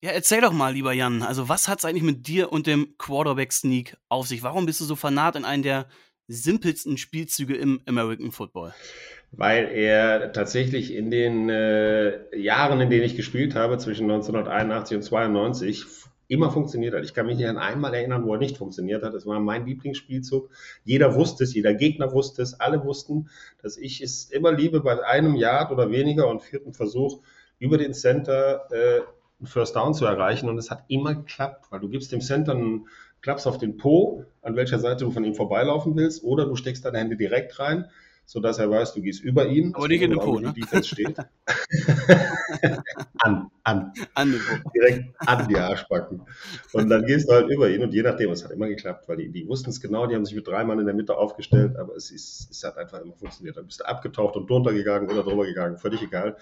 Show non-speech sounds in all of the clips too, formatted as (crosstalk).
Ja, erzähl doch mal, lieber Jan. Also, was hat es eigentlich mit dir und dem Quarterback-Sneak auf sich? Warum bist du so fanat in einen der simpelsten Spielzüge im American Football? Weil er tatsächlich in den äh, Jahren, in denen ich gespielt habe, zwischen 1981 und 92, immer funktioniert hat. Ich kann mich nicht an einmal erinnern, wo er nicht funktioniert hat. Es war mein Lieblingsspielzug. Jeder wusste es, jeder Gegner wusste es, alle wussten, dass ich es immer liebe, bei einem Yard oder weniger und vierten Versuch über den Center äh, einen First Down zu erreichen. Und es hat immer geklappt, weil du gibst dem Center einen Klaps auf den Po, an welcher Seite du von ihm vorbeilaufen willst, oder du steckst deine Hände direkt rein sodass er weiß, du gehst über ihn. Aber nicht in den Po, ne? Defense steht. (laughs) an, an. An den Po. Direkt an die Arschbacken. Und dann gehst du halt über ihn und je nachdem, es hat immer geklappt, weil die, die wussten es genau, die haben sich mit drei Mann in der Mitte aufgestellt, aber es, ist, es hat einfach immer funktioniert. Dann bist du abgetaucht und drunter gegangen oder drüber gegangen, völlig egal.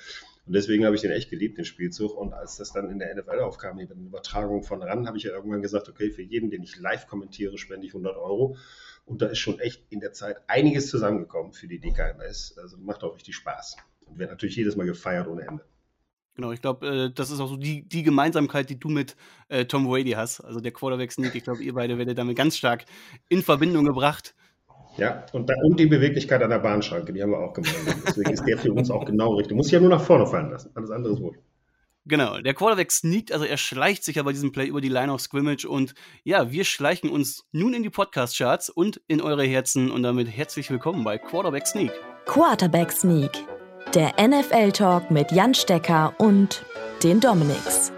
Und deswegen habe ich den echt geliebt, den Spielzug. Und als das dann in der NFL aufkam, die Übertragung von RAN, habe ich ja irgendwann gesagt, okay, für jeden, den ich live kommentiere, spende ich 100 Euro. Und da ist schon echt in der Zeit einiges zusammengekommen für die DKMS. Also macht auch richtig Spaß. Und wird natürlich jedes Mal gefeiert ohne Ende. Genau, ich glaube, äh, das ist auch so die, die Gemeinsamkeit, die du mit äh, Tom Brady hast. Also der Quarterback-Sneak. Ich glaube, ihr beide werdet damit ganz stark in Verbindung gebracht. Ja, und, da, und die Beweglichkeit an der Bahnschranke, die haben wir auch gemeinsam. Deswegen ist der für uns auch genau richtig. Du musst ja nur nach vorne fallen lassen. Alles andere ist wohl. Genau, der Quarterback sneakt, also er schleicht sich ja bei diesem Play über die Line of Scrimmage und ja, wir schleichen uns nun in die Podcast-Charts und in eure Herzen und damit herzlich willkommen bei Quarterback Sneak. Quarterback Sneak, der NFL-Talk mit Jan Stecker und den Dominics.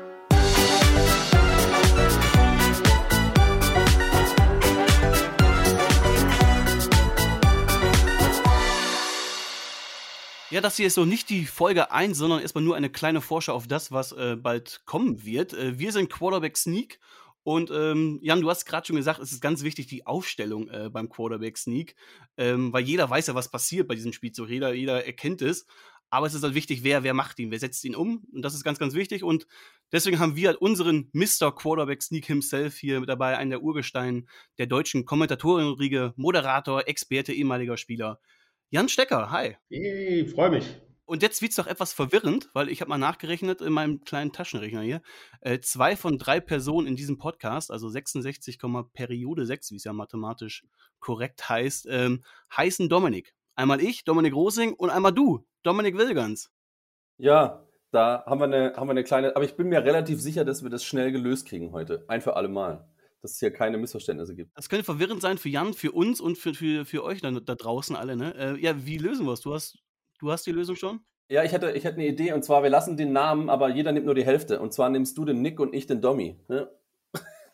Ja, das hier ist so nicht die Folge 1, sondern erstmal nur eine kleine Vorschau auf das, was äh, bald kommen wird. Äh, wir sind Quarterback Sneak und ähm, Jan, du hast gerade schon gesagt, es ist ganz wichtig, die Aufstellung äh, beim Quarterback Sneak, ähm, weil jeder weiß ja, was passiert bei diesem Spielzug. Jeder, jeder erkennt es. Aber es ist halt wichtig, wer, wer macht ihn, wer setzt ihn um. Und das ist ganz, ganz wichtig. Und deswegen haben wir halt unseren Mr. Quarterback Sneak himself hier mit dabei, einen der Urgestein der deutschen Kommentatorenriege, Moderator, Experte, ehemaliger Spieler. Jan Stecker, hi. Hey, freue mich. Und jetzt wird es doch etwas verwirrend, weil ich habe mal nachgerechnet in meinem kleinen Taschenrechner hier. Äh, zwei von drei Personen in diesem Podcast, also 66, Periode 6, wie es ja mathematisch korrekt heißt, ähm, heißen Dominik. Einmal ich, Dominik Rosing, und einmal du, Dominik Wilgans. Ja, da haben wir, eine, haben wir eine kleine, aber ich bin mir relativ sicher, dass wir das schnell gelöst kriegen heute. Ein für alle Mal dass es hier keine Missverständnisse gibt. Das könnte verwirrend sein für Jan, für uns und für, für, für euch dann, da draußen alle. Ne? Äh, ja, wie lösen wir es? Du hast, du hast die Lösung schon? Ja, ich hätte, ich hätte eine Idee und zwar, wir lassen den Namen, aber jeder nimmt nur die Hälfte. Und zwar nimmst du den Nick und ich den Dommy. Ne?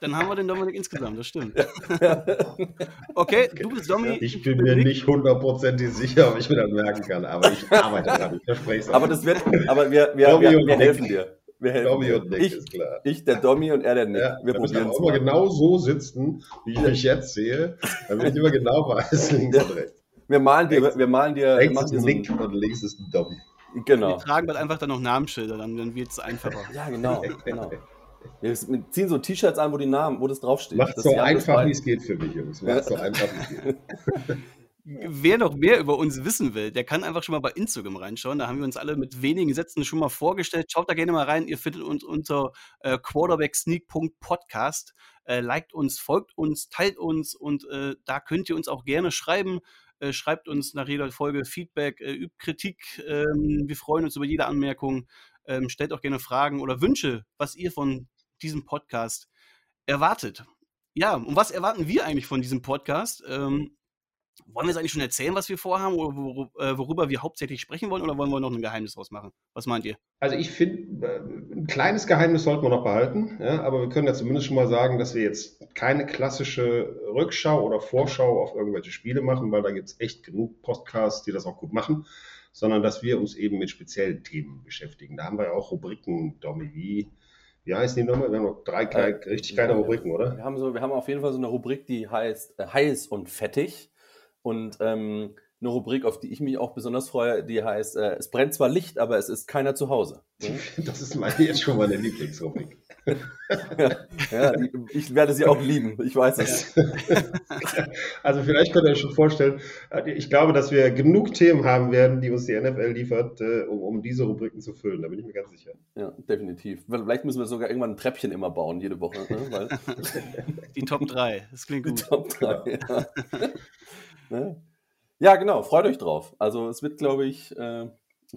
Dann haben wir den Dominik insgesamt, das stimmt. (laughs) okay, du bist Domi. Ich bin mir nicht hundertprozentig sicher, ob ich mir das merken kann, aber ich arbeite daran, ich verspreche es. Aber das wird, aber wir, wir, wir, wir helfen dir. Wir helfen Dommy und Nick, ich, ist klar. Ich, der Dommy und er, der Nick. Ja, wir probieren es mal. genau so sitzen, wie ich euch jetzt sehe, damit ich immer genau weiß, links und rechts. Wir malen dir, wir malen dir. Rechts ist ein Nick so und links ist ein Dommy. Genau. Wir tragen halt einfach dann noch Namensschilder, dann, dann wird es einfacher. (laughs) ja, genau, genau. Wir ziehen so T-Shirts an, wo die Namen, wo das draufsteht. Macht so einfach, wie es geht für mich, Jungs. Macht so einfach, wie es geht. (laughs) Wer noch mehr über uns wissen will, der kann einfach schon mal bei Instagram reinschauen. Da haben wir uns alle mit wenigen Sätzen schon mal vorgestellt. Schaut da gerne mal rein. Ihr findet uns unter äh, quarterbacksneak.podcast. Äh, liked uns, folgt uns, teilt uns und äh, da könnt ihr uns auch gerne schreiben. Äh, schreibt uns nach jeder Folge Feedback, äh, übt Kritik. Ähm, wir freuen uns über jede Anmerkung. Ähm, stellt auch gerne Fragen oder Wünsche, was ihr von diesem Podcast erwartet. Ja, und was erwarten wir eigentlich von diesem Podcast? Ähm, wollen wir es eigentlich schon erzählen, was wir vorhaben oder äh, worüber wir hauptsächlich sprechen wollen oder wollen wir noch ein Geheimnis draus machen? Was meint ihr? Also ich finde, äh, ein kleines Geheimnis sollten wir noch behalten, ja, aber wir können ja zumindest schon mal sagen, dass wir jetzt keine klassische Rückschau oder Vorschau auf irgendwelche Spiele machen, weil da gibt es echt genug Podcasts, die das auch gut machen, sondern dass wir uns eben mit speziellen Themen beschäftigen. Da haben wir ja auch Rubriken, Domi, wie wie heißt die nochmal? Wir haben noch drei äh, richtig kleine Rubriken, oder? Wir haben, so, wir haben auf jeden Fall so eine Rubrik, die heißt äh, Heiß und Fettig. Und ähm, eine Rubrik, auf die ich mich auch besonders freue, die heißt, äh, es brennt zwar Licht, aber es ist keiner zu Hause. (laughs) Das ist meine, jetzt schon meine Lieblingsrubrik. ja, ich werde sie auch lieben, ich weiß es. (laughs) Also vielleicht könnt ihr euch schon vorstellen, äh, ich glaube, dass wir genug Themen haben werden, die uns die NFL liefert, äh, um, um diese Rubriken zu füllen. Da bin ich mir ganz sicher. Ja, definitiv. Vielleicht müssen wir sogar irgendwann ein Treppchen immer bauen, jede Woche. Ne? Weil die Top 3, das klingt gut. Die Top 3, ja. (laughs) Ne? ja. genau, freut euch drauf. Also es wird, glaube ich, äh,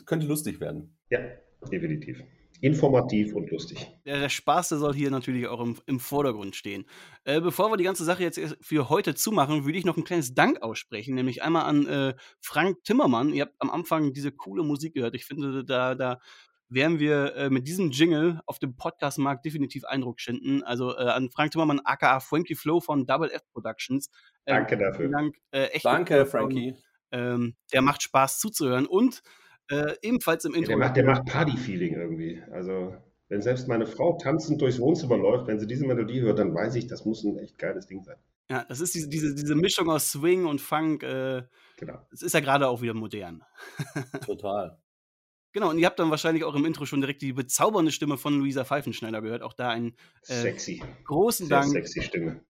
könnte lustig werden. Ja, definitiv informativ und lustig. Ja, der Spaß, der soll hier natürlich auch im, im Vordergrund stehen. Äh, bevor wir die ganze Sache jetzt für heute zumachen, würde ich noch ein kleines Dank aussprechen, nämlich einmal an äh, Frank Timmermann. Ihr habt am Anfang diese coole Musik gehört. Ich finde, da, da werden wir äh, mit diesem Jingle auf dem Podcast-Markt definitiv Eindruck schinden. Also äh, an Frank Timmermann, aka Frankie Flow von Double F Productions. Äh, Danke dafür. Dank, äh, echt Danke, Frankie. Ähm, der macht Spaß zuzuhören und äh, ebenfalls im Intro. Ja, der macht, der macht Party-Feeling irgendwie. Also, wenn selbst meine Frau tanzend durchs Wohnzimmer läuft, wenn sie diese Melodie hört, dann weiß ich, das muss ein echt geiles Ding sein. Ja, das ist diese, diese, diese Mischung aus Swing und Funk. Äh, genau. Das ist ja gerade auch wieder modern. (laughs) Total. Genau, und ihr habt dann wahrscheinlich auch im Intro schon direkt die bezaubernde Stimme von Luisa Pfeifenschneider gehört. Auch da ein äh, sexy. großen Sehr Dank. Sexy Stimme.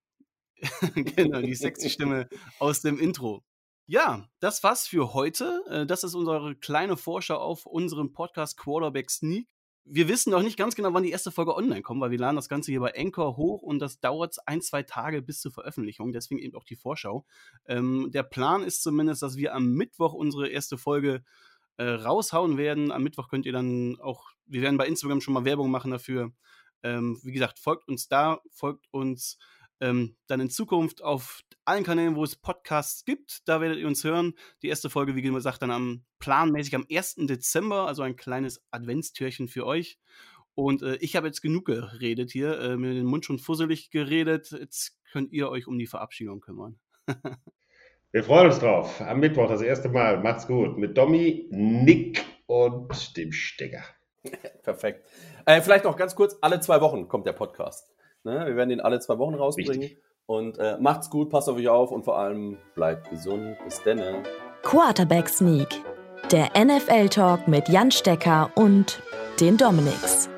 (laughs) genau, die sexy Stimme aus dem Intro. Ja, das war's für heute. Äh, das ist unsere kleine Vorschau auf unseren Podcast Quarterback Sneak. Wir wissen noch nicht ganz genau, wann die erste Folge online kommt, weil wir laden das Ganze hier bei Anchor hoch und das dauert ein, zwei Tage bis zur Veröffentlichung. Deswegen eben auch die Vorschau. Ähm, der Plan ist zumindest, dass wir am Mittwoch unsere erste Folge äh, raushauen werden. Am Mittwoch könnt ihr dann auch, wir werden bei Instagram schon mal Werbung machen dafür. Ähm, wie gesagt, folgt uns da, folgt uns ähm, dann in Zukunft auf allen Kanälen, wo es Podcasts gibt. Da werdet ihr uns hören. Die erste Folge, wie gesagt, dann am planmäßig am 1. Dezember, also ein kleines Adventstürchen für euch. Und äh, ich habe jetzt genug geredet hier, äh, mir den Mund schon fusselig geredet. Jetzt könnt ihr euch um die Verabschiedung kümmern. (laughs) Wir freuen uns drauf. Am Mittwoch das erste Mal. Macht's gut. Mit Domi, Nick und dem Stecker. (laughs) Perfekt. Äh, vielleicht noch ganz kurz: alle zwei Wochen kommt der Podcast. Ne? Wir werden ihn alle zwei Wochen rausbringen. Richtig. Und äh, macht's gut, passt auf euch auf und vor allem bleibt gesund. Bis dann. Quarterback Sneak, der NFL Talk mit Jan Stecker und den Dominics.